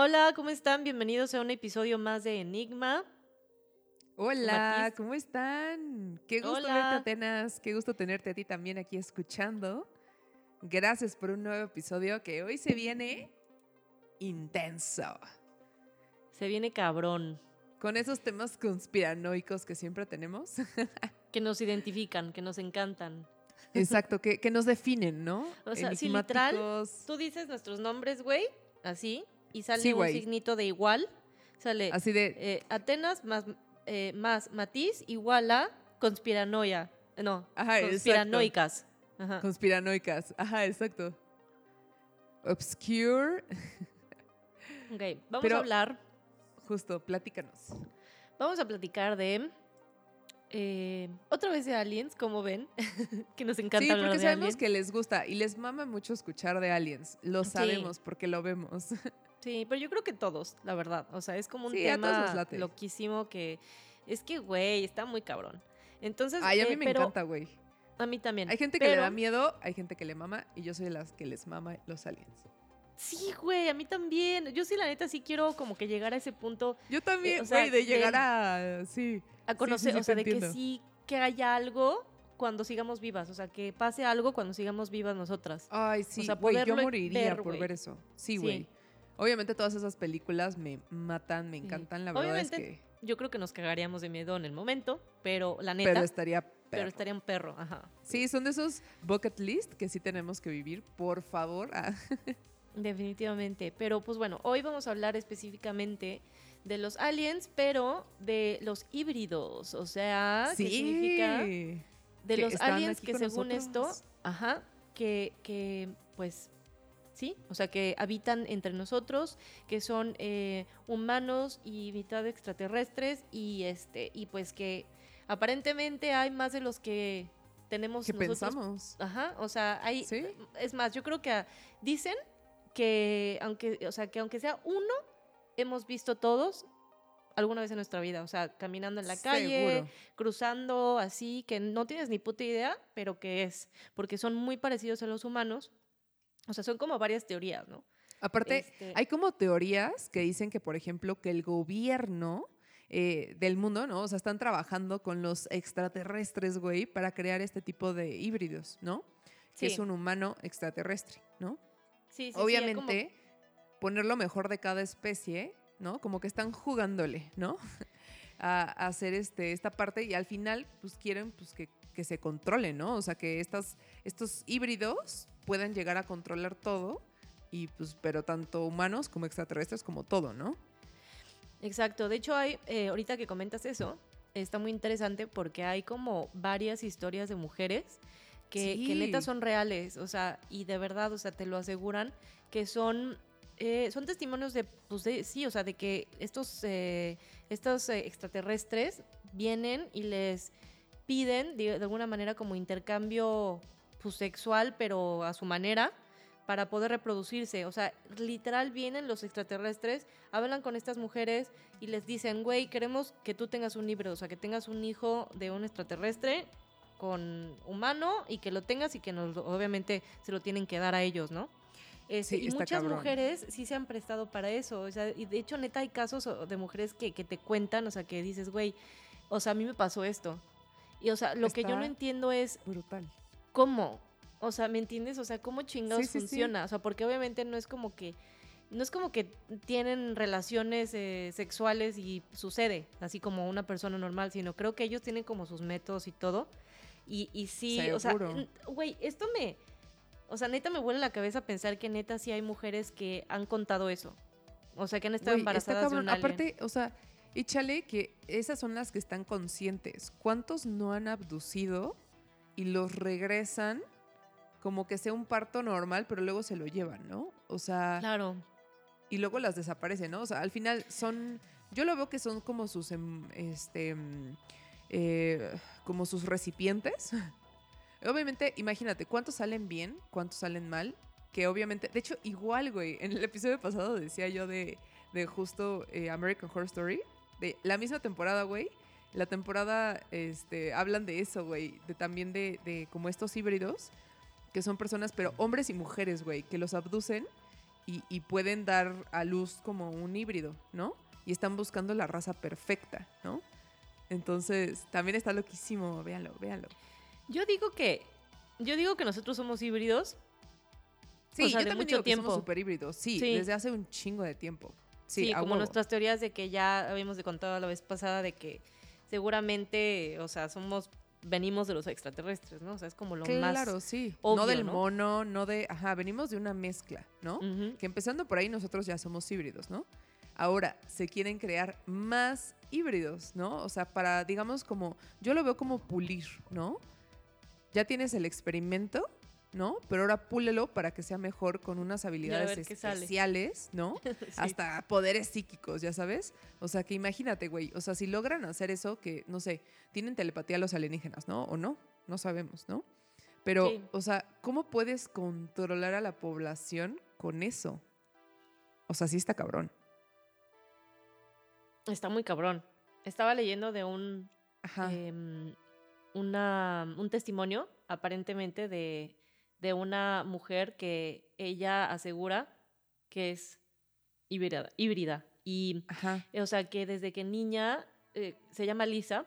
Hola, ¿cómo están? Bienvenidos a un episodio más de Enigma. Hola, Matiz. ¿cómo están? Qué gusto Hola. verte, Atenas. Qué gusto tenerte a ti también aquí escuchando. Gracias por un nuevo episodio que hoy se viene intenso. Se viene cabrón. Con esos temas conspiranoicos que siempre tenemos. Que nos identifican, que nos encantan. Exacto, que, que nos definen, ¿no? O sea, literal. Tú dices nuestros nombres, güey, así, y sale Sí, un signito de igual. Sale Así de, eh, Atenas más, eh, más Matiz igual a conspiranoia. No, Ajá, conspiranoicas. Ajá. conspiranoicas. Ajá, exacto. Obscure. Ok, vamos Pero- a hablar, Justo, platícanos. vamos a platicar de... eh, otra vez de aliens, como ven, que nos encanta Sí, hablar porque de sabemos aliens. que les gusta y les mama mucho escuchar de aliens. Lo Sí. sabemos porque lo vemos. Sí, pero yo creo que todos, la verdad. O sea, es como un Sí, tema loquísimo que es que, güey, está muy cabrón. Entonces, Ay, a eh, mí me pero encanta, güey. A mí también. Hay gente que le da miedo, hay gente que le mama y yo soy de las que les mama los aliens. Sí, güey, a mí también. Yo sí, la neta, sí quiero como que llegar a ese punto Yo también, o sea, güey, de llegar a... Sí. A conocer, sí, o sea, de que sí, que haya algo cuando sigamos vivas. O sea, que pase algo cuando sigamos vivas nosotras. Ay, sí, sea, güey, yo moriría ver, por ver eso. Sí, Sí. güey. Obviamente todas esas películas me matan, me encantan, la verdad es que... Yo creo que nos cagaríamos de miedo en el momento, pero la neta, Pero estaría pero perro. estaría un perro, ajá. Sí, son de esos bucket list que sí tenemos que vivir, por favor. Ah, Definitivamente. Pero pues bueno, hoy vamos a hablar específicamente de los aliens, pero de los híbridos. O sea, ¿qué significa? De Que los aliens que según esto, ajá, que, que pues sí, o sea, que habitan entre nosotros, que son eh, humanos y mitad extraterrestres y este y pues que aparentemente hay más de los que tenemos ¿Qué nosotros pensamos? Ajá, o sea, hay ¿Sí? es más, yo creo que dicen que aunque, o sea, que aunque sea uno, hemos visto todos alguna vez en nuestra vida, o sea, caminando en la calle, Seguro. cruzando así, que no tienes ni puta idea, pero que es, porque son muy parecidos a los humanos. O sea, son como varias teorías, ¿no? Aparte, Este- hay como teorías que dicen que, por ejemplo, que el gobierno eh, del mundo, ¿no? O sea, están trabajando con los extraterrestres, güey, para crear este tipo de híbridos, ¿no? Que Sí. es un humano extraterrestre, ¿no? Sí, sí, sí, Obviamente, poner lo mejor de cada especie, ¿no? Como que están jugándole, ¿no? a, a hacer este, esta parte y al final, pues quieren pues, que, que se controle, ¿no? O sea, que estas, estos híbridos puedan llegar a controlar todo, y pues, pero tanto humanos como extraterrestres, como todo, ¿no? Exacto. De hecho, hay, eh, ahorita que comentas eso, está muy interesante porque hay como varias historias de mujeres que, que Sí. neta son reales, o sea, y de verdad, o sea, te lo aseguran, que son, eh, son testimonios de, pues de- sí, o sea, de que estos, eh, estos eh, extraterrestres vienen y les piden de, alguna manera como intercambio pues, sexual, pero a su manera, para poder reproducirse. O sea, literal vienen los extraterrestres, hablan con estas mujeres y les dicen, güey, queremos que tú tengas un híbrido, o sea, que tengas un hijo de un extraterrestre con humano y que lo tengas y que obviamente se lo tienen que dar a ellos, ¿no? Este, Sí, y muchas cabrón. mujeres sí se han prestado para eso, o sea, y de hecho neta hay casos de mujeres que, que te cuentan, o sea, que dices, güey, o sea, a mí me pasó esto. Y o sea, lo que yo no entiendo es Brutal. ¿Cómo? O sea, ¿me entiendes? O sea, ¿cómo chingados Sí, sí, sí. funciona? O sea, porque obviamente no es como que no es como que tienen relaciones eh, sexuales y sucede, así como una persona normal, sino creo que ellos tienen como sus métodos y todo. Y, y sí, o sea, güey, esto me, o sea, neta me vuela la cabeza pensar que neta sí hay mujeres que han contado eso. O sea, que han estado Güey, está embarazadas de cabrón. un alien. Aparte, o sea, échale que esas son las que están conscientes. ¿Cuántos no han abducido y los regresan como que sea un parto normal, pero luego se lo llevan, ¿no? O sea, Claro. y luego las desaparecen, ¿no? O sea, al final son, yo lo veo que son como sus, em, este, em, eh, como sus recipientes. Obviamente, imagínate, ¿cuántos salen bien? ¿Cuántos salen mal? Que obviamente, de hecho, igual, güey, en el episodio pasado decía yo de, de justo eh, American Horror Story, de la misma temporada, güey. La temporada, este, hablan de eso, güey, de también de, de como estos híbridos, que son personas, pero hombres y mujeres, güey, que los abducen y, y pueden dar a luz como un híbrido, ¿no? Y están buscando la raza perfecta, ¿no? Entonces, también está loquísimo, véanlo, véanlo. Yo digo que, yo digo que nosotros somos híbridos. Sí, O sea, yo de también mucho digo que somos tiempo. super híbridos, sí, Sí. desde hace un chingo de tiempo. Sí, Sí, como huevo. nuestras teorías de que ya habíamos contado la vez pasada de que seguramente, o sea, somos, venimos de los extraterrestres, ¿no? O sea, es como lo más... Claro, sí. obvio, no del ¿no? mono, no de... Ajá, venimos de una mezcla, ¿no? Que empezando por ahí nosotros ya somos híbridos, ¿no? Ahora, se quieren crear más híbridos, ¿no? O sea, para, digamos, como, yo lo veo como pulir, ¿no? Ya tienes el experimento, ¿no? Pero ahora púlelo para que sea mejor con unas habilidades especiales, ¿no? Sí. Hasta poderes psíquicos, ya sabes. O sea, que imagínate, güey. O sea, si logran hacer eso, que, no sé, tienen telepatía los alienígenas, ¿no? O no, no sabemos, ¿no? Pero, Sí. o sea, ¿cómo puedes controlar a la población con eso? O sea, sí está cabrón. Está muy cabrón. Estaba leyendo de un, Ajá. em, una, un testimonio, aparentemente, de, de una mujer que ella asegura que es híbrida. híbrida. Y, Ajá. eh, o sea, que desde que niña eh, se llama Lisa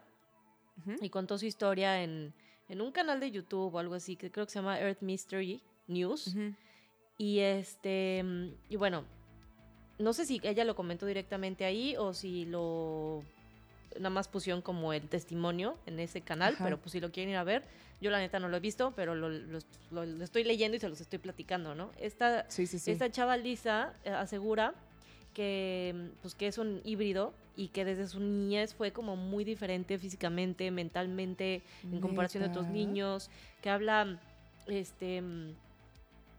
y contó su historia en, en un canal de YouTube o algo así, que creo que se llama Earth Mystery News. Y este, mm, y bueno, no sé si ella lo comentó directamente ahí o si lo nada más pusieron como el testimonio en ese canal, Ajá. pero pues si lo quieren ir a ver, yo la neta no lo he visto, pero lo, lo- lo- lo estoy leyendo y se los estoy platicando, ¿no? Esta, Sí, sí, sí. esta chava Lisa eh, asegura que, pues, que es un híbrido y que desde su niñez fue como muy diferente físicamente, mentalmente, en comparación de otros niños, que habla este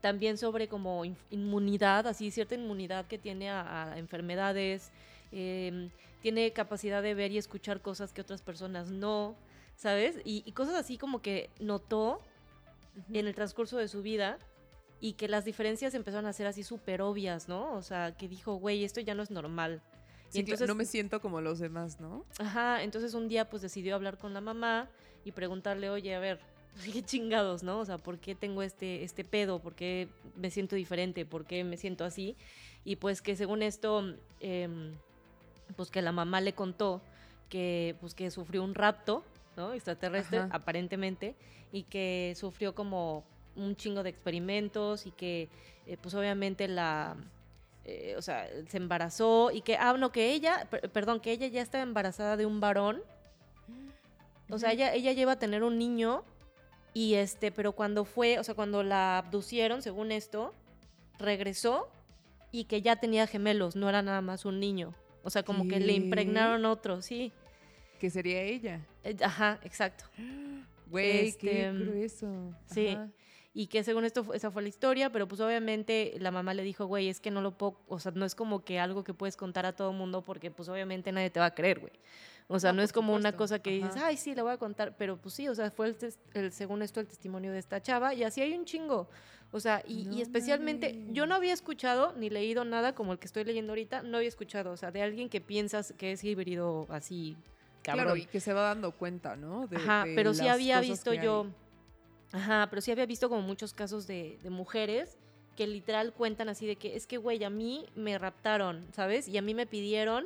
también sobre como in- inmunidad, así cierta inmunidad que tiene a, a enfermedades, em, tiene capacidad de ver y escuchar cosas que otras personas no, ¿sabes? Y, y cosas así como que notó Ujú. en el transcurso de su vida y que las diferencias empezaron a ser así súper obvias, ¿no? O sea, que dijo, güey, esto ya no es normal. Sí, y entonces no me siento como los demás, ¿no? Ajá, entonces un día pues decidió hablar con la mamá y preguntarle, oye, a ver, qué chingados, ¿no? O sea, ¿por qué tengo este, este pedo? ¿Por qué me siento diferente? ¿Por qué me siento así? Y pues que según esto, em, pues que la mamá le contó que pues que sufrió un rapto, ¿no? Extraterrestre, Ajá. aparentemente, y que sufrió como un chingo de experimentos y que eh, pues obviamente la... eh, o sea, se embarazó y que, ah, no, que ella, per- perdón, que ella ya estaba embarazada de un varón. O sea, ella, ella lleva a tener un niño y este, pero cuando fue, o sea, cuando la abducieron, según esto, regresó y que ya tenía gemelos, no era nada más un niño. O sea, como que le impregnaron otro, sí. Que sería ella. Eh, Ajá, exacto. Güey, qué Este, grueso. sí. Ajá. Y que según esto, esa fue la historia, pero pues obviamente la mamá le dijo, güey, es que no lo puedo, o sea, no es como que algo que puedes contar a todo mundo porque pues obviamente nadie te va a creer, güey. O sea, No, no, es como una cosa que dices, ay, sí, le voy a contar, pero pues sí, o sea, fue el, el- según esto el testimonio de esta chava y así hay un chingo. O sea, y, y No especialmente, yo no había escuchado ni leído nada como el que estoy leyendo ahorita, no había escuchado, o sea, de alguien que piensas que es híbrido así, cabrón. Claro, y que se va dando cuenta, ¿no? De- Ajá, de pero sí había visto yo. Ajá, pero sí había visto como muchos casos de, de mujeres que literal cuentan así de que es que, güey, a mí me raptaron, ¿sabes? Y a mí me pidieron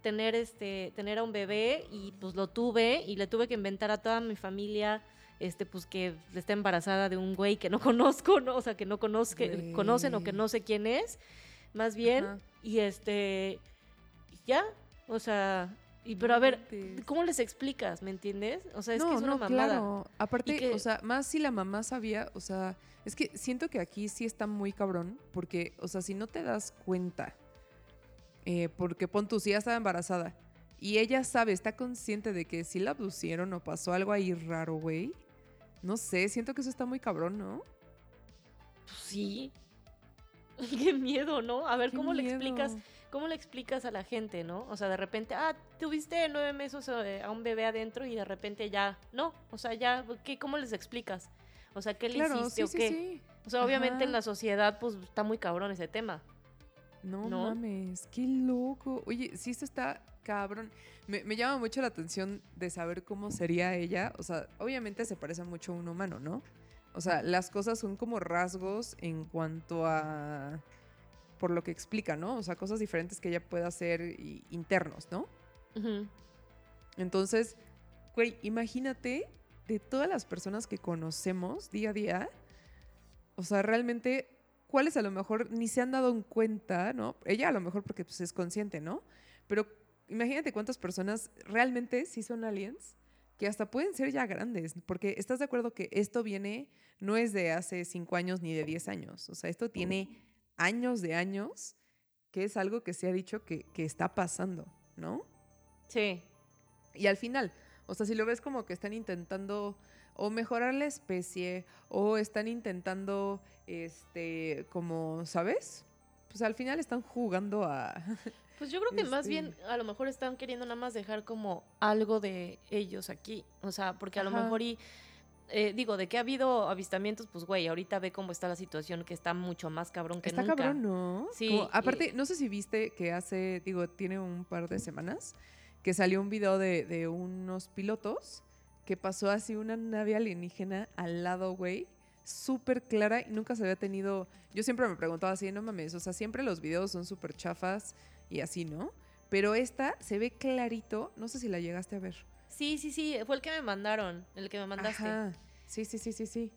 tener este tener a un bebé y pues lo tuve y le tuve que inventar a toda mi familia este pues que está embarazada de un güey que no conozco, ¿no? O sea, que no conozco, conocen o que no sé quién es, más bien Ajá. y este ya, o sea, y pero a ver. ¿cómo les explicas? ¿Me entiendes? O sea, es no, que es una no, mamada. claro. Aparte, que- o sea, más si la mamá sabía, o sea, es que siento que aquí sí está muy cabrón, porque, o sea, si no te das cuenta, eh, porque pon tú, si ya estaba embarazada, y ella sabe, está consciente de que si la abducieron o pasó algo ahí raro, güey. No sé, siento que eso está muy cabrón, ¿no? Pues sí. Qué miedo, ¿no? A ver, Qué ¿cómo le explicas? ¿Cómo le explicas a la gente, no? O sea, de repente, ah, tuviste nueve meses eh, a un bebé adentro y de repente ya, no. O sea, ya, ¿qué, ¿cómo les explicas? O sea, ¿qué le Claro, hiciste sí, o sí, qué? sí. O sea, obviamente en la sociedad, pues está muy cabrón ese tema. No, ¿no? mames, qué loco. Oye, sí, esto está cabrón. Me, me llama mucho la atención de saber cómo sería ella. O sea, obviamente se parece mucho a un humano, ¿no? O sea, las cosas son como rasgos en cuanto a por lo que explica, ¿no? O sea, cosas diferentes que ella pueda hacer y- internos, ¿no? Entonces, güey, imagínate de todas las personas que conocemos día a día, o sea, realmente, cuáles a lo mejor ni se han dado en cuenta, ¿no? Ella a lo mejor porque pues, es consciente, ¿no? Pero imagínate cuántas personas realmente sí son aliens, que hasta pueden ser ya grandes, porque estás de acuerdo que esto viene, no es de hace cinco años ni de 10 años, o sea, esto tiene años de años, que es algo que se ha dicho que, que está pasando, ¿no? Sí. Y al final, o sea, si lo ves como que están intentando o mejorar la especie o están intentando, este, como, ¿sabes? Pues al final están jugando a... Pues yo creo que más Este- bien a lo mejor están queriendo nada más dejar como algo de ellos aquí. O sea, porque a lo mejor y eh, digo, de que ha habido avistamientos, pues güey, ahorita ve cómo está la situación que está mucho más cabrón que Está nunca. cabrón, ¿no? Sí, Como- aparte, no sé si viste que hace, digo, tiene un par de semanas que salió un video de, de unos pilotos que pasó así una nave alienígena al lado, güey, súper clara y nunca se había tenido... Yo siempre me preguntaba así, no mames, o sea, siempre los videos son súper chafas y así, ¿no? Pero esta se ve clarito, no sé si la llegaste a ver. Sí, sí, sí, fue el que me mandaron, el que me mandaste. Ajá. Sí, sí, sí, sí, sí.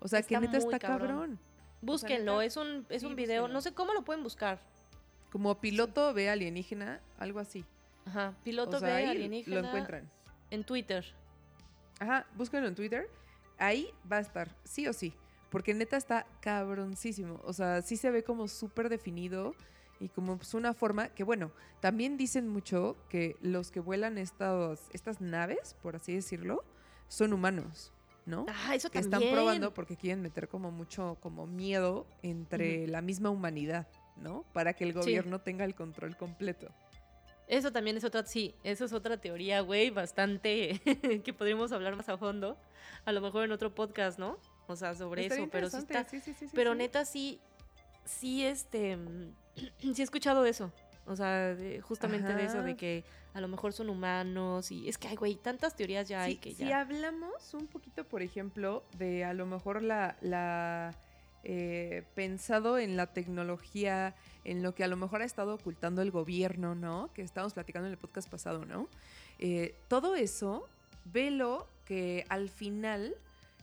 O sea, que neta está cabrón. cabrón. Búsquenlo, es un, es sí, un video, búsquenlo. no sé cómo lo pueden buscar. Como piloto ve alienígena, algo así. Ajá, piloto o sea, ve alienígena lo encuentran. en Twitter. Ajá, búsquenlo en Twitter. Ahí va a estar, sí o sí. Porque neta está cabroncísimo. O sea, sí se ve como súper definido y como pues, una forma que, bueno, también dicen mucho que los que vuelan estos, estas naves, por así decirlo, son humanos, ¿no? Ah, eso que también. están probando porque quieren meter como mucho como miedo entre la misma humanidad, ¿no? Para que el gobierno tenga el control completo. Eso también es otra, sí, eso es otra teoría, güey, bastante que podríamos hablar más a fondo. A lo mejor en otro podcast, ¿no? O sea, sobre eso, pero sí interesante, está. sí, sí, sí, sí, pero sí. neta, sí, sí, este, sí he escuchado eso. O sea, de- justamente de eso, de que a lo mejor son humanos y es que, ay, güey, tantas teorías ya hay que Si ya. hablamos un poquito, por ejemplo, de a lo mejor la, la eh, pensado en la tecnología, en lo que a lo mejor ha estado ocultando el gobierno, ¿no? Que estábamos platicando en el podcast pasado, ¿no? Eh, todo eso, velo que al final,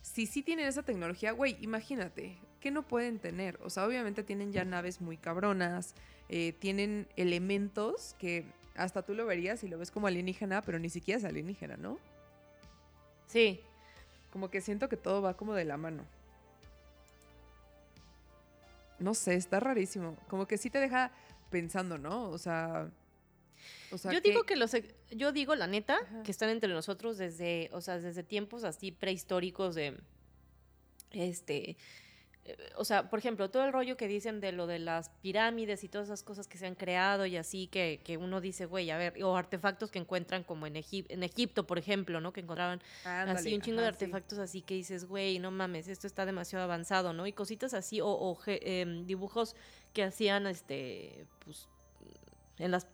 si sí tienen esa tecnología, güey, imagínate, ¿qué no pueden tener? O sea, obviamente tienen ya naves muy cabronas, eh, tienen elementos que hasta tú lo verías y lo ves como alienígena, pero ni siquiera es alienígena, ¿no? Sí, Como que siento que todo va como de la mano. No sé, está rarísimo. Como que sí te deja pensando, ¿no? O sea. o sea, yo digo que los, yo digo la neta, Ajá. que están entre nosotros desde, o sea, desde tiempos así prehistóricos de, este, o sea, por ejemplo, todo el rollo que dicen de lo de las pirámides y todas esas cosas que se han creado y así, que, que uno dice, güey, a ver, o artefactos que encuentran como en, Egip- en Egipto, por ejemplo, ¿no? Que encontraban Ándale, así un chingo de sí. artefactos así que dices, güey, no mames, esto está demasiado avanzado, ¿no? Y cositas así, o, em, dibujos que hacían, este, pues, en las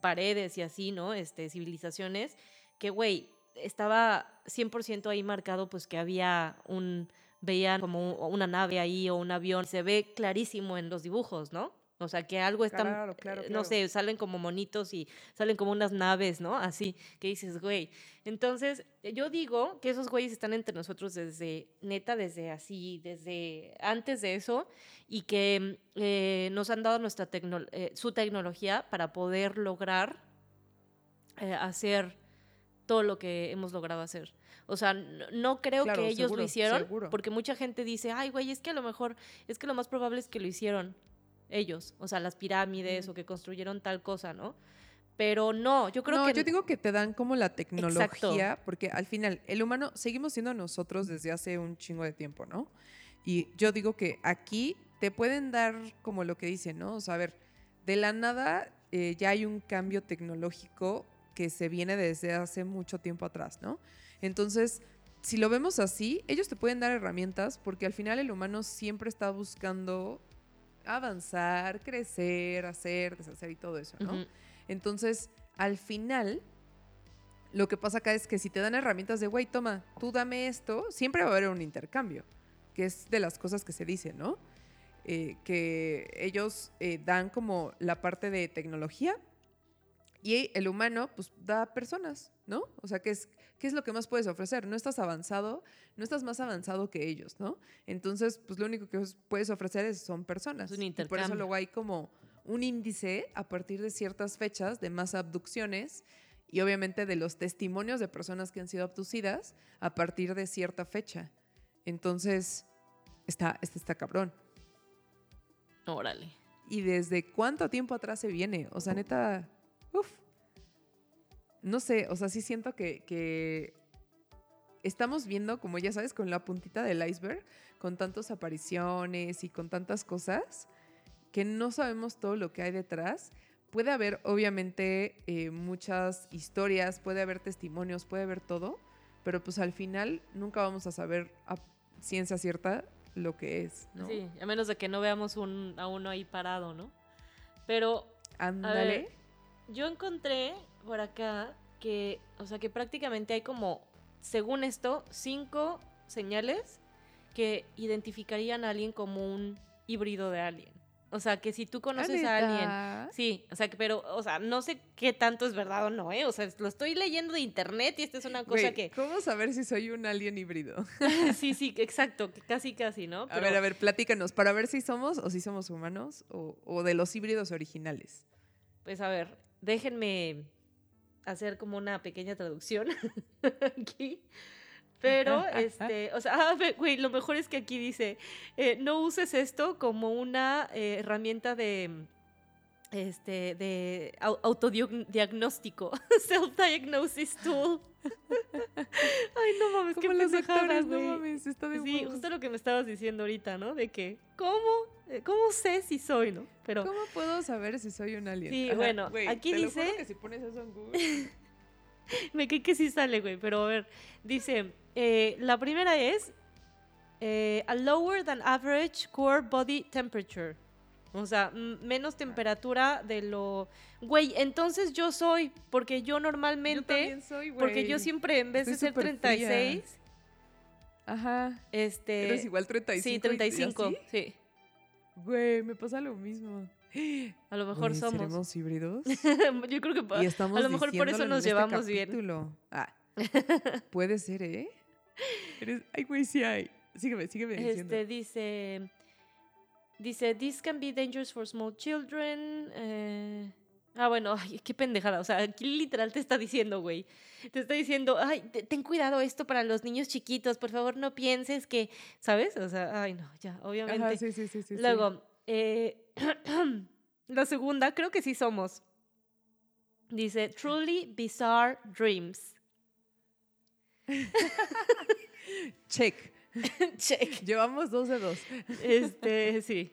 paredes y así, ¿no? Este, civilizaciones, que, güey, estaba 100% ahí marcado, pues, que había un, veían como un- una nave ahí o un avión, se ve clarísimo en los dibujos, ¿no? O sea, que algo está, Claro, claro, eh, no sé, salen como monitos y salen como unas naves, ¿no? Así, que dices, güey. Entonces, eh, yo digo que esos güeyes están entre nosotros desde, neta, desde así, desde antes de eso, y que mm, eh, nos han dado nuestra tecno- eh, su tecnología para poder lograr eh, hacer todo lo que hemos logrado hacer. O sea, no, creo Claro, que ellos seguro, lo hicieron, seguro. porque mucha gente dice, ay, güey, es que a lo mejor, es que lo más probable es que lo hicieron ellos, o sea, las pirámides Ujú. o que construyeron tal cosa, ¿no? Pero no, yo creo no, que yo digo que te dan como la tecnología, porque al final el humano seguimos siendo nosotros desde hace un chingo de tiempo, ¿no? Y yo digo que aquí te pueden dar como lo que dicen, ¿no? O sea, a ver, de la nada eh, ya hay un cambio tecnológico que se viene desde hace mucho tiempo atrás, ¿no? Entonces, si lo vemos así, ellos te pueden dar herramientas porque al final el humano siempre está buscando avanzar, crecer, hacer, deshacer y todo eso, ¿no? Entonces, al final, lo que pasa acá es que si te dan herramientas de, güey, toma, tú dame esto, siempre va a haber un intercambio, que es de las cosas que se dicen, ¿no? eh, que ellos eh, dan como la parte de tecnología y el humano pues da personas, ¿no? O sea, ¿qué es, ¿qué es lo que más puedes ofrecer? No estás avanzado, no estás más avanzado que ellos, ¿no? Entonces, pues lo único que puedes ofrecer es, son personas. Es un Y por eso intercambio. luego hay como un índice a partir de ciertas fechas de más abducciones y obviamente de los testimonios de personas que han sido abducidas a partir de cierta fecha. Entonces, está, este está cabrón. Órale. ¿Y desde cuánto tiempo atrás se viene? O sea, neta. No sé, o sea, sí siento que, que estamos viendo, como ya sabes, con la puntita del iceberg, con tantas apariciones y con tantas cosas, que no sabemos todo lo que hay detrás. Puede haber, obviamente, eh, muchas historias, puede haber testimonios, puede haber todo, pero pues al final nunca vamos a saber a ciencia cierta lo que es, ¿no? Sí, a menos de que no veamos un, a uno ahí parado, ¿no? Pero Ándale. yo encontré por acá que, o sea, que prácticamente hay como, según esto, cinco señales que identificarían a alguien como un híbrido de alien. O sea, que si tú conoces a alguien ¿neta? Sí, o sea, pero, o sea, no sé qué tanto es verdad o no, ¿eh? O sea, lo estoy leyendo de internet y esta es una cosa que... ¿Cómo saber si soy un alien híbrido? sí, sí, exacto, casi, casi, ¿no? A ver, a ver, platícanos, para ver si somos o si somos humanos o, o de los híbridos originales. Pues a ver, déjenme hacer como una pequeña traducción aquí. Pero, este, o sea, ah, güey, lo mejor es que aquí dice, eh, no uses esto como una eh, herramienta de, este, de au- autodiagnóstico, self-diagnosis tool. Ay, no mames, qué pendejada, doctores, no mames, está de Sí, justo lo que me estabas diciendo ahorita, ¿no? De que, ¿cómo? Eh, ¿Cómo sé si soy, no? Pero, ¿Cómo puedo saber si soy un alien? Sí, bueno, aquí te lo dice- que si pones eso en Google. Me cae que sí sale, güey, pero a ver, dice, eh, la primera es eh, a lower than average core body temperature. O sea, menos temperatura de lo... Güey, entonces yo soy, porque yo Yo normalmente, también soy, güey. porque yo siempre en vez de ser súper fría. 36, Ajá. este... ¿Eres igual 35? sí, y- y 35, así? sí. Güey, me pasa lo mismo. A lo mejor Güey, somos. ¿seremos híbridos? yo creo que... Y estamos a lo mejor por eso nos este llevamos bien. capítulo. Ah, puede ser, ¿eh? Eres- Ay, güey, sí hay. Sígueme, sígueme diciendo. Este dice. Dice, this can be dangerous for small children. eh, Ah, bueno, ay, qué pendejada. O sea, aquí literal te está diciendo, güey. Te está diciendo, ay, te- ten cuidado esto para los niños chiquitos. Por favor, no pienses que. ¿Sabes? O sea, ay, no, ya, obviamente. Ajá, sí, sí, sí, sí, sí. Luego, eh, la segunda, creo que sí somos. Dice, truly bizarre dreams. Check. Check. Llevamos dos de dos. Este, sí.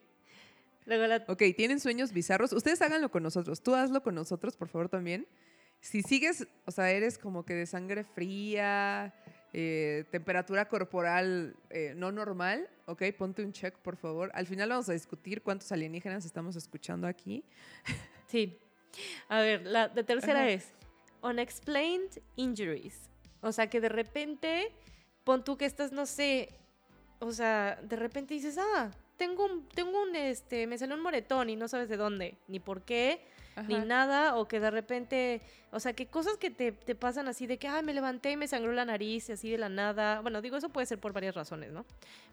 Luego la Ok, ¿tienen sueños bizarros? Ustedes háganlo con nosotros. Tú hazlo con nosotros, por favor, también. Si sigues, o sea, eres como que de sangre fría, eh, temperatura corporal eh, no normal, ok, ponte un check, por favor. Al final vamos a discutir cuántos alienígenas estamos escuchando aquí. Sí. A ver, la, la tercera Ajá. es unexplained injuries. O sea, que de repente, pon tú que estás, no sé, o sea, de repente dices, ah, tengo un, tengo un, este, me salió un moretón y no sabes de dónde, ni por qué, ni nada, o que de repente, o sea, que cosas que te, te pasan así de que, ay, me levanté y me sangró la nariz y así de la nada. Bueno, digo, eso puede ser por varias razones, ¿no?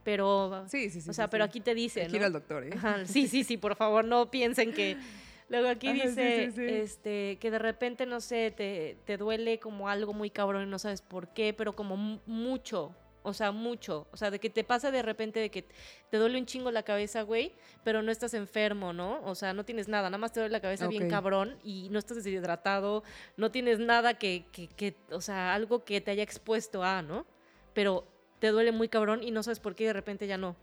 Pero, Sí, sí, sí. o sea, sí, pero sí. aquí te dice, Hay que ¿no? ir al doctor, ¿eh? Ajá, sí, sí, sí, por favor, no piensen que... Luego aquí Ajá, dice sí, sí. este que de repente, no sé, te, te duele como algo muy cabrón y no sabes por qué, pero como mu- mucho, o sea, mucho. O sea, de que te pasa de repente de que te duele un chingo la cabeza, güey, pero no estás enfermo, ¿no? O sea, no tienes nada, nada más te duele la cabeza bien cabrón y no estás deshidratado, no tienes nada que, que, que, o sea, algo que te haya expuesto a, ¿no? Pero te duele muy cabrón y no sabes por qué y de repente ya no.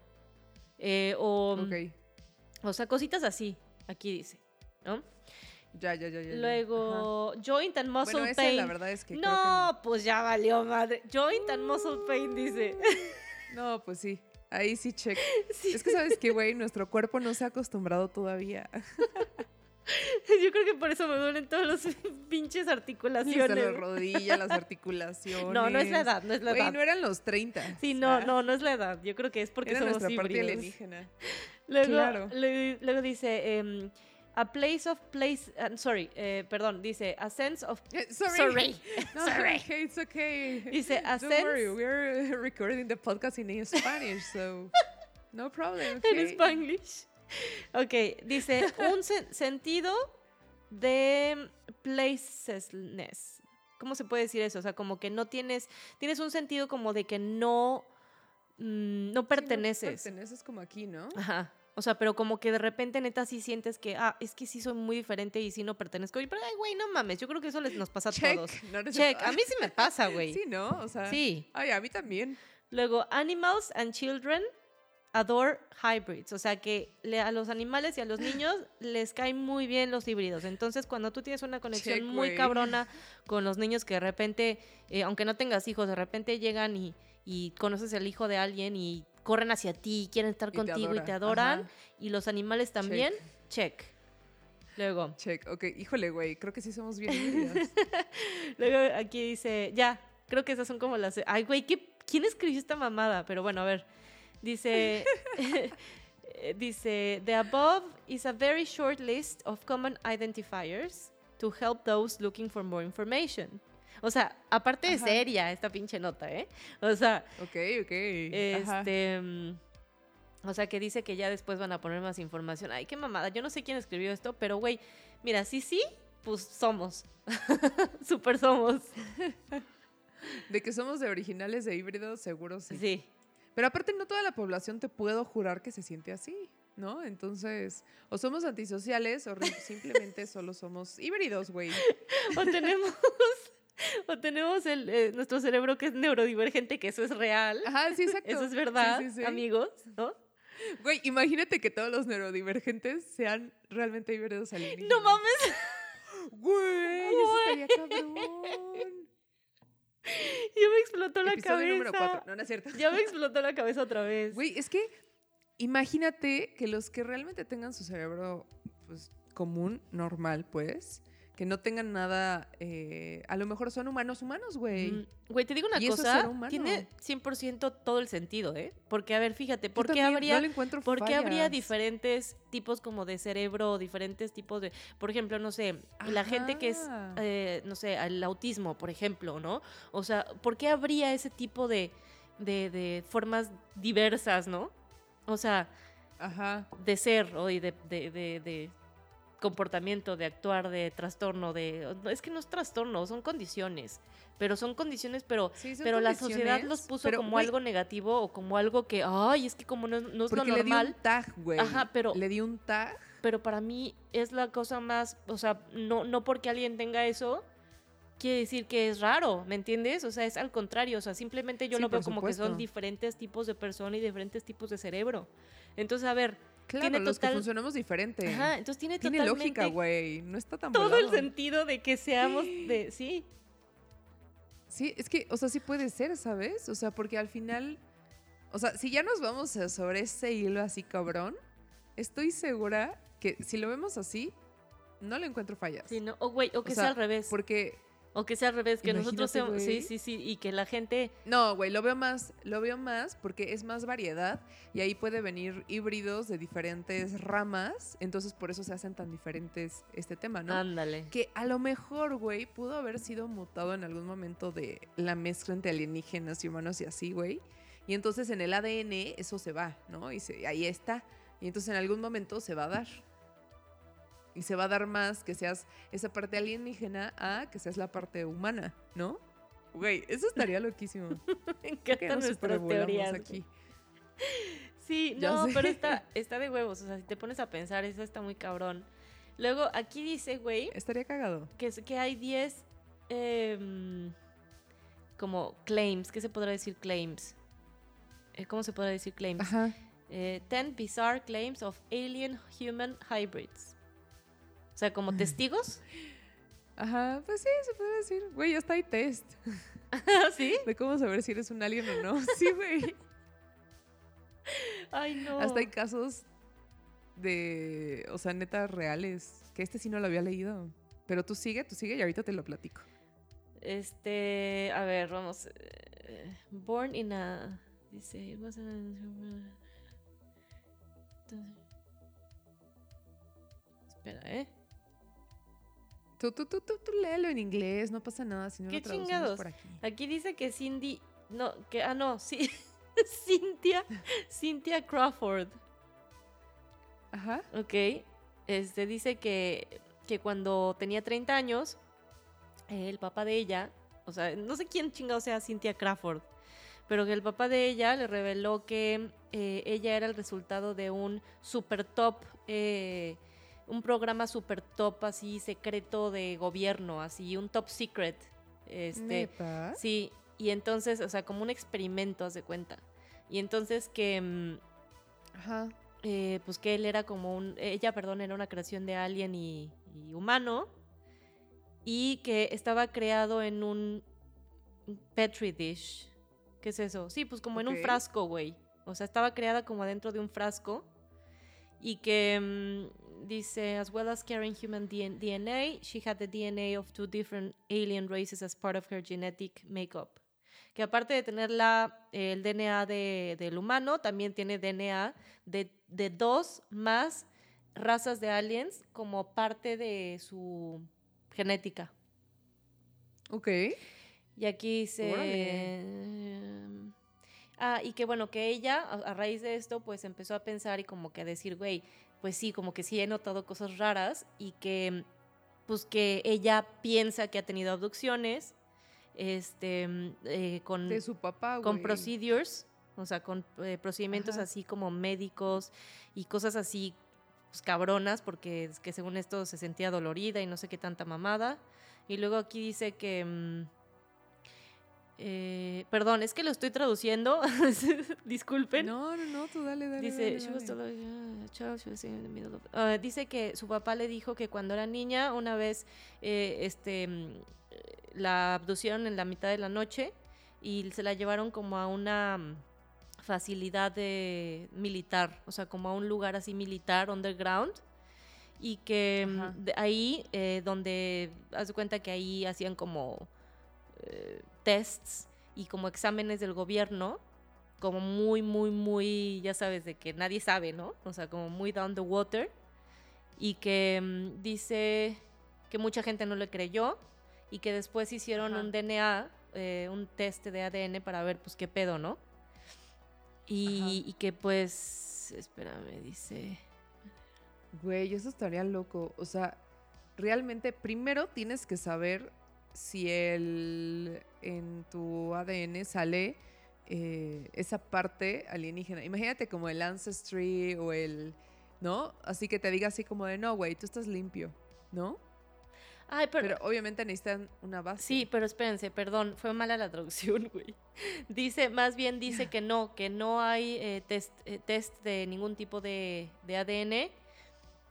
Eh, o, o sea, cositas así, aquí dice, ¿no? Ya, ya, ya, ya. Luego, joint and muscle Bueno, esa pain. la verdad es que creo no, pues ya valió madre. Joint and muscle pain dice. no. Pues sí. Ahí sí check. Sí, Es que sabes que, güey, nuestro cuerpo no se ha acostumbrado todavía. Yo creo que por eso me duelen todos los pinches Hasta articulaciones. las rodillas, las articulaciones. No, no es la edad, no es la Güey, edad. no eran los 30. Sí, no, sea, no, no es la edad. Yo creo que es porque Era somos nuestra parte híbridos. alienígena. Luego, Claro. luego dice, em, a place of place, uh, sorry, eh, perdón, dice, a sense of... Eh, sorry. Sorry. No, Sorry. okay, it's okay. Dice, a Don't worry, sense we're recording the podcast in Spanish, so no problem. en okay? Spanglish. Ok, dice, un sen- sentido de placesness. ¿Cómo se puede decir eso? O sea, como que no tienes, tienes un sentido como de que no, mm, no Sí, perteneces. perteneces como aquí, ¿no? Ajá. O sea, pero como que de repente neta sí sientes que, ah, es que sí soy muy diferente y sí no pertenezco. Y, Pero, ay, güey, no mames, yo creo que eso les nos pasa a todos. No, Check, a mí sí me pasa, güey. Sí, ¿no? O sea. Sí. Ay, a mí también. Luego, animals and children adore hybrids. O sea que le- a los animales y a los niños les caen muy bien los híbridos. Entonces, cuando tú tienes una conexión Check, muy cabrona con los niños que de repente, eh, aunque no tengas hijos, de repente llegan y, y conoces el hijo de alguien y corren hacia ti, quieren estar Y te contigo y te adora. adoran. Ajá. Y los animales también, check. Luego, Check. Ok, híjole, güey. Creo que sí somos bien luego aquí dice, ya, creo que esas son como las... Ay, güey, ¿qué- ¿quién escribió esta mamada? Pero bueno, a ver. Dice, eh, dice, the above is a very short list of common identifiers to help those looking for more information. O sea, aparte de Ajá. seria esta pinche nota, ¿eh? O sea, ok, ok. Este... mm, O sea, que dice que ya después van a poner más información. Ay, qué mamada. Yo no sé quién escribió esto, pero güey, mira, sí, sí, pues somos. Súper somos. De que somos de originales de híbridos, seguro sí. Sí. Pero aparte, no toda la población te puedo jurar que se siente así, ¿no? Entonces, o somos antisociales o simplemente solo somos híbridos, güey. O tenemos. O tenemos el, eh, nuestro cerebro que es neurodivergente, que eso es real. Ajá, sí, exacto. Eso es verdad, Sí, sí, sí. amigos, ¿no? Güey, imagínate que todos los neurodivergentes sean realmente híbridos alienígenas. No mames. Güey, eso estaría cabrón. Ya me explotó la Episodio número cabeza. 4. No, no es cierto. Ya me explotó la cabeza otra vez. Güey, es que imagínate que los que realmente tengan su cerebro pues, común, normal, pues, que no tengan nada, eh, a lo mejor son humanos humanos, güey. Mm, Güey, te digo una Y cosa, tiene 100% todo el sentido, ¿eh? Porque, a ver, fíjate, Yo ¿por qué habría, no encuentro ¿por qué habría diferentes tipos como de cerebro, diferentes tipos de, por ejemplo, no sé, la gente que es, eh, no sé, el autismo, por ejemplo, ¿no? O sea, ¿por qué habría ese tipo de, de, de formas diversas, ¿no? O sea, Ajá. de ser o de, de, de- de comportamiento, de actuar, de trastorno, de... Es que no es trastorno, son condiciones, pero son condiciones, pero, Sí, son pero la sociedad los puso pero, como algo negativo o como algo que, ay, es que como no, no es lo Porque le di normal, un tag, güey. Ajá, pero- Le di un tag. pero para mí es la cosa más, o sea, no, no porque alguien tenga eso, quiere decir que es raro, ¿me entiendes? O sea, es al contrario, o sea, simplemente yo Sí, lo veo como que son diferentes tipos de persona y diferentes tipos de cerebro. Entonces, a ver, Claro, Tiene los total- que funcionamos diferente. ajá, entonces tiene, Tiene totalmente lógica, güey. No está tan todo el sentido de que seamos de, sí, Sí, es que, o sea, sí puede ser, ¿sabes? O sea, porque al final, o sea, si ya nos vamos sobre ese hilo así cabrón, estoy segura que si lo vemos así, no le encuentro fallas. sí, no, o güey, o que O sea, sea, al revés, Porque, o que sea al revés, que nosotros seamos, sí, sí, sí, y que la gente, no, güey, lo veo más, lo veo más porque es más variedad y ahí puede venir híbridos de diferentes ramas, entonces por eso se hacen tan diferentes este tema, ¿no? ándale, Que a lo mejor, güey, pudo haber sido mutado en algún momento de la mezcla entre alienígenas y humanos y así, güey. Y entonces en el ADN eso se va, ¿no? Y se- ahí está. Y entonces en algún momento se va a dar. Y se va a dar más que seas esa parte alienígena a que seas la parte humana, ¿no? Güey, eso estaría loquísimo. me supervolamos teorías. güey. aquí. Sí, Ya no, sé. pero está, está de huevos, o sea, si te pones a pensar, eso está muy cabrón. Luego, aquí dice, güey, Estaría cagado. que, que hay 10 em, como claims, ¿qué se podrá decir claims? Eh, ¿Cómo se podrá decir claims? Ajá. Eh, 10 bizarre claims of alien human hybrids. O sea, como testigos. Ajá, pues sí, se puede decir. Güey, hasta hay test ¿Sí? de cómo saber si eres un alien o no. Sí, güey. Ay, no. Hasta hay casos de, o sea, netas reales, que este sí no lo había leído. Pero tú sigue, tú sigue y ahorita te lo platico. Este, a ver, vamos. eh, Born in a. Dice, it was a- Espera, ¿eh? Tú, tú, tú, tú, tú léelo en inglés, no pasa nada si no ¿Qué lo chingados? por aquí. Aquí dice que Cindy. No, que. Ah, no, sí. Cynthia. Cynthia Crawford. Ajá. Ok. Este dice que, que cuando tenía 30 años, el papá de ella, o sea, no sé quién chingado sea Cynthia Crawford, pero que el papá de ella le reveló que eh, ella era el resultado de un super top, eh, un programa super top así secreto de gobierno, así un top secret. Este, ¿Neta? Sí, y entonces, o sea, como un experimento, haz de cuenta. Y entonces que, mm, Ajá. eh, pues que él era como un, ella, perdón, era una creación de alien y, y humano, y que estaba creado en un petri dish. ¿Qué es eso? Sí, pues como en un frasco, güey. O sea, estaba creada como adentro de un frasco y que mm, dice, as well as carrying human DN- DNA, she had the DNA of two different alien races as part of her genetic makeup. Que aparte de tener la, el DNA de- del humano, también tiene DNA de, de dos más razas de aliens como parte de su genética. Ok. Y aquí dice... Ah, y que bueno, que ella a, a raíz de esto pues empezó a pensar y como que a decir, güey, pues sí, como que sí he notado cosas raras y que pues que ella piensa que ha tenido abducciones este mm, eh, con De su papá, güey. con procedures, o sea, con eh, procedimientos Ajá. así como médicos y cosas así pues, cabronas, porque es que según esto se sentía dolorida y no sé qué tanta mamada. Y luego aquí dice que... mm, eh, perdón, es que lo estoy traduciendo, disculpen. No, no, no, tú dale, dale. Dice, dale, "She was dale. still a- a child, she was in the middle of-" Ah, dice que su papá le dijo que cuando era niña, una vez eh, este, mm, la abducieron en la mitad de la noche y se la llevaron como a una mm, facilidad de militar, o sea, como a un lugar así militar, underground. Y que mm, de ahí, eh, donde, haz de cuenta que ahí hacían como eh, tests y como exámenes del gobierno, como muy, muy, muy, ya sabes, de que nadie sabe, ¿no? O sea, como muy down the water. Y que mm, dice que mucha gente no le creyó y que después hicieron Ajá. un DNA, eh, un test de ADN para ver, pues, qué pedo, ¿no? Y, y que, pues, espérame, dice... Güey, eso estaría loco. O sea, realmente primero tienes que saber si el en tu ADN sale eh, esa parte alienígena. Imagínate como el ancestry o el, ¿no? Así que te diga así como de, no, güey, tú estás limpio, ¿no? Ay, pero, Pero obviamente necesitan una base. Sí, pero espérense, perdón, fue mala la traducción, güey. Dice, más bien dice que no, que no hay eh, test, eh, test de ningún tipo de, de ADN,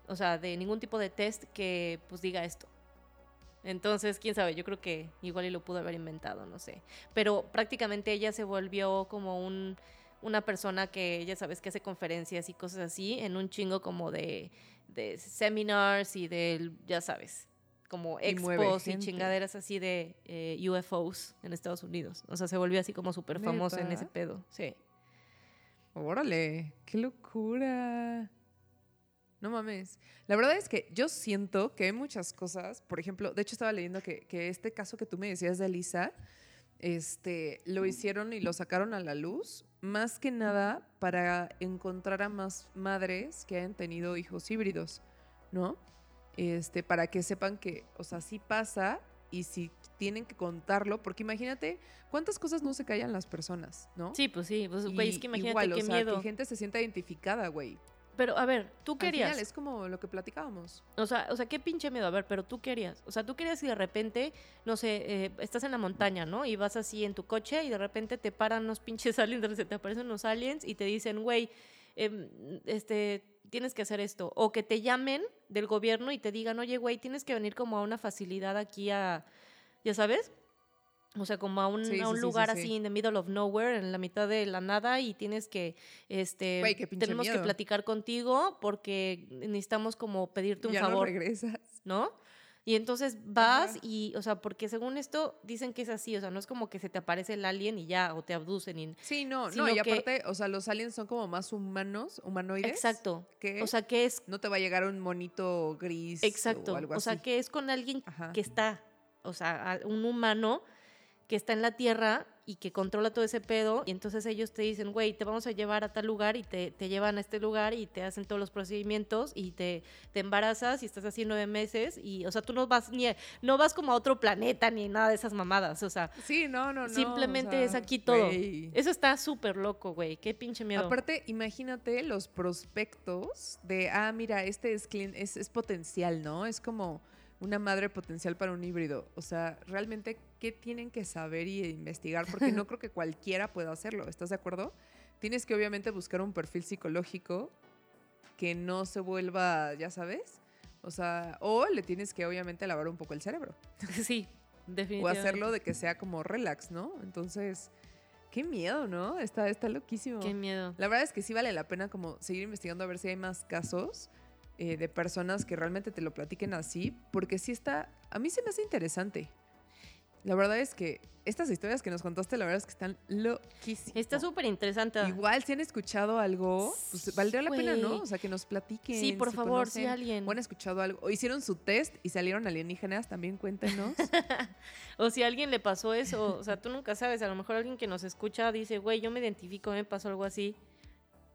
o sea, de ningún tipo de test que pues diga esto. Entonces, quién sabe, yo creo que igual y lo pudo haber inventado, no sé. Pero prácticamente ella se volvió como un, una persona que, ya sabes, que hace conferencias y cosas así, en un chingo como de, de seminars y del, ya sabes, como expos y chingaderas así de eh, UFOs en Estados Unidos. O sea, se volvió así como súper famosa en ese pedo. Sí. Órale, qué locura. No mames. La verdad es que yo siento que hay muchas cosas. Por ejemplo, de hecho estaba leyendo que, que este caso que tú me decías de Elisa, este, lo hicieron y lo sacaron a la luz, más que nada para encontrar a más madres que hayan tenido hijos híbridos, ¿no? Este, para que sepan que, o sea, sí pasa y si tienen que contarlo, porque imagínate cuántas cosas no se callan las personas, ¿no? Sí, pues sí. Pues, güey, es que imagínate igual, qué o sea, miedo. que gente se sienta identificada, güey. Pero, a ver, tú Al querías. final es como lo que platicábamos. O sea, o sea, qué pinche miedo. A ver, pero tú querías. O sea, tú querías y de repente, no sé, eh, estás en la montaña, ¿no? Y vas así en tu coche y de repente te paran unos pinches aliens, se te aparecen unos aliens y te dicen, güey, em, este, tienes que hacer esto. O que te llamen del gobierno y te digan, oye, güey, tienes que venir como a una facilidad aquí a, ya sabes, o sea, como a un, Sí, a sí, un sí, sí, lugar sí. así in the middle of nowhere, en la mitad de la nada, y tienes que, este, pinche tenemos que platicar contigo porque necesitamos como pedirte un ya no favor, regresas. ¿no? Y entonces vas y, o sea, porque según esto dicen que es así, o sea, no es como que se te aparece el alien y ya, o te abducen. Y, Sí, no, no, y que- aparte, o sea, los aliens son como más humanos, humanoides. exacto. que O sea, que es, no te va a llegar un monito gris exacto. o algo O así. sea, que es con alguien Ajá. que está, o sea, un humano que está en la Tierra y que controla todo ese pedo. Y entonces ellos te dicen, güey, te vamos a llevar a tal lugar y te, te llevan a este lugar y te hacen todos los procedimientos y te, te embarazas y estás así nueve meses. Y, o sea, tú no vas ni a- no vas como a otro planeta ni nada de esas mamadas. O sea, Sí, no, no, no. simplemente o sea, es aquí todo. Eso está súper loco, güey. Qué pinche miedo. Aparte, imagínate los prospectos de, ah, mira, este es, es, es potencial, ¿no? Es como una madre potencial para un híbrido. O sea, realmente, ¿qué tienen que saber y investigar? Porque no creo que cualquiera pueda hacerlo, ¿estás de acuerdo? Tienes que obviamente buscar un perfil psicológico que no se vuelva, ya sabes, o sea, o le tienes que obviamente lavar un poco el cerebro. sí, O definitivamente. hacerlo de que sea como relax, ¿no? Entonces, qué miedo, ¿no? Está, está loquísimo. Qué miedo. La verdad es que sí vale la pena como seguir investigando a ver si hay más casos eh, de personas que realmente te lo platiquen así, porque sí está, a mí se me hace interesante. La verdad es que estas historias que nos contaste, la verdad es que están loquísimas. Está súper interesante. Igual, si han escuchado algo, pues valdría la pena, ¿no? O sea, que nos platiquen. Sí, por si favor, si alguien. O han escuchado algo. O hicieron su test y salieron alienígenas, también cuéntenos. O si a alguien le pasó eso, o sea, tú nunca sabes, a lo mejor alguien que nos escucha dice, güey, yo me identifico, me pasó algo así,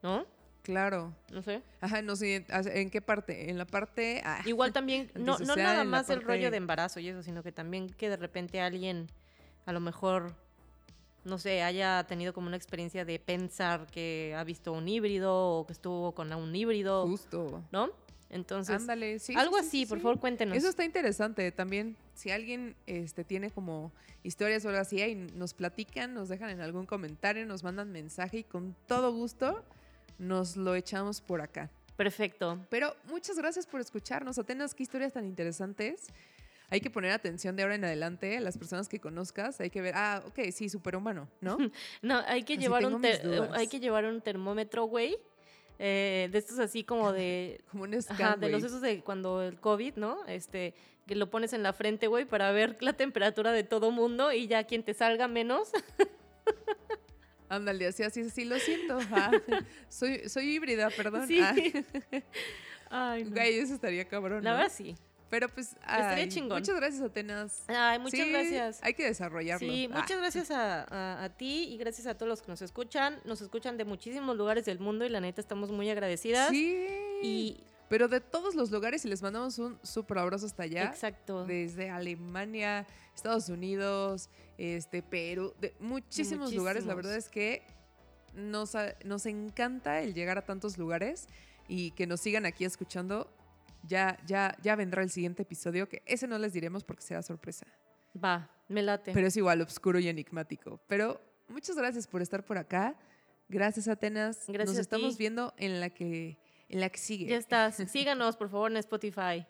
¿no? Claro. No sé. Ajá, no sé, ¿en qué parte? En la parte... ah, Igual también, no, no nada más el rollo de embarazo y eso, sino que también que de repente alguien, a lo mejor, no sé, haya tenido como una experiencia de pensar que ha visto un híbrido o que estuvo con un híbrido, Justo. ¿no? Entonces, Ándale, sí. algo sí, sí, así, sí, por favor, cuéntenos. Eso está interesante también. Si alguien este, tiene como historias o algo así y nos platican, nos dejan en algún comentario, nos mandan mensaje y con todo gusto nos lo echamos por acá. Perfecto. Pero muchas gracias por escucharnos. Atenas, qué historias tan interesantes. Hay que poner atención de ahora en adelante a las personas que conozcas. Hay que ver, ah, ok, sí, superhumano, ¿no? No, hay que Así llevar un hay que llevar un termómetro, güey. eh, de estos así como de Como un scan, Ajá, de los esos de cuando el COVID, ¿no? Este, que lo pones en la frente, güey, para ver la temperatura de todo mundo y ya quien te salga menos. Ándale, así, así, así, lo siento. ah, soy, soy híbrida, perdón. Sí. Ah, Ay, no. güey, eso estaría cabrón. La ¿no? verdad sí. Pero pues, Estaría chingón. muchas gracias, Atenas. Ay, muchas Sí, gracias. Hay que desarrollarlo. Sí, Ah, muchas gracias a, a- a ti y gracias a todos los que nos escuchan. Nos escuchan de muchísimos lugares del mundo y la neta estamos muy agradecidas. Sí. Y Pero de todos los lugares y les mandamos un súper abrazo hasta allá. exacto. Desde Alemania, Estados Unidos, este, Perú, de muchísimos lugares. La verdad es que nos, nos encanta el llegar a tantos lugares y que nos sigan aquí escuchando. Ya, ya, ya vendrá el siguiente episodio, que ese no les diremos porque será sorpresa. Va, me late. Pero es igual oscuro y enigmático. Pero muchas gracias por estar por acá. Gracias, Atenas. Gracias Nos a estamos ti. viendo en la que, la que sigue. ya estás. Síganos, por favor, en Spotify.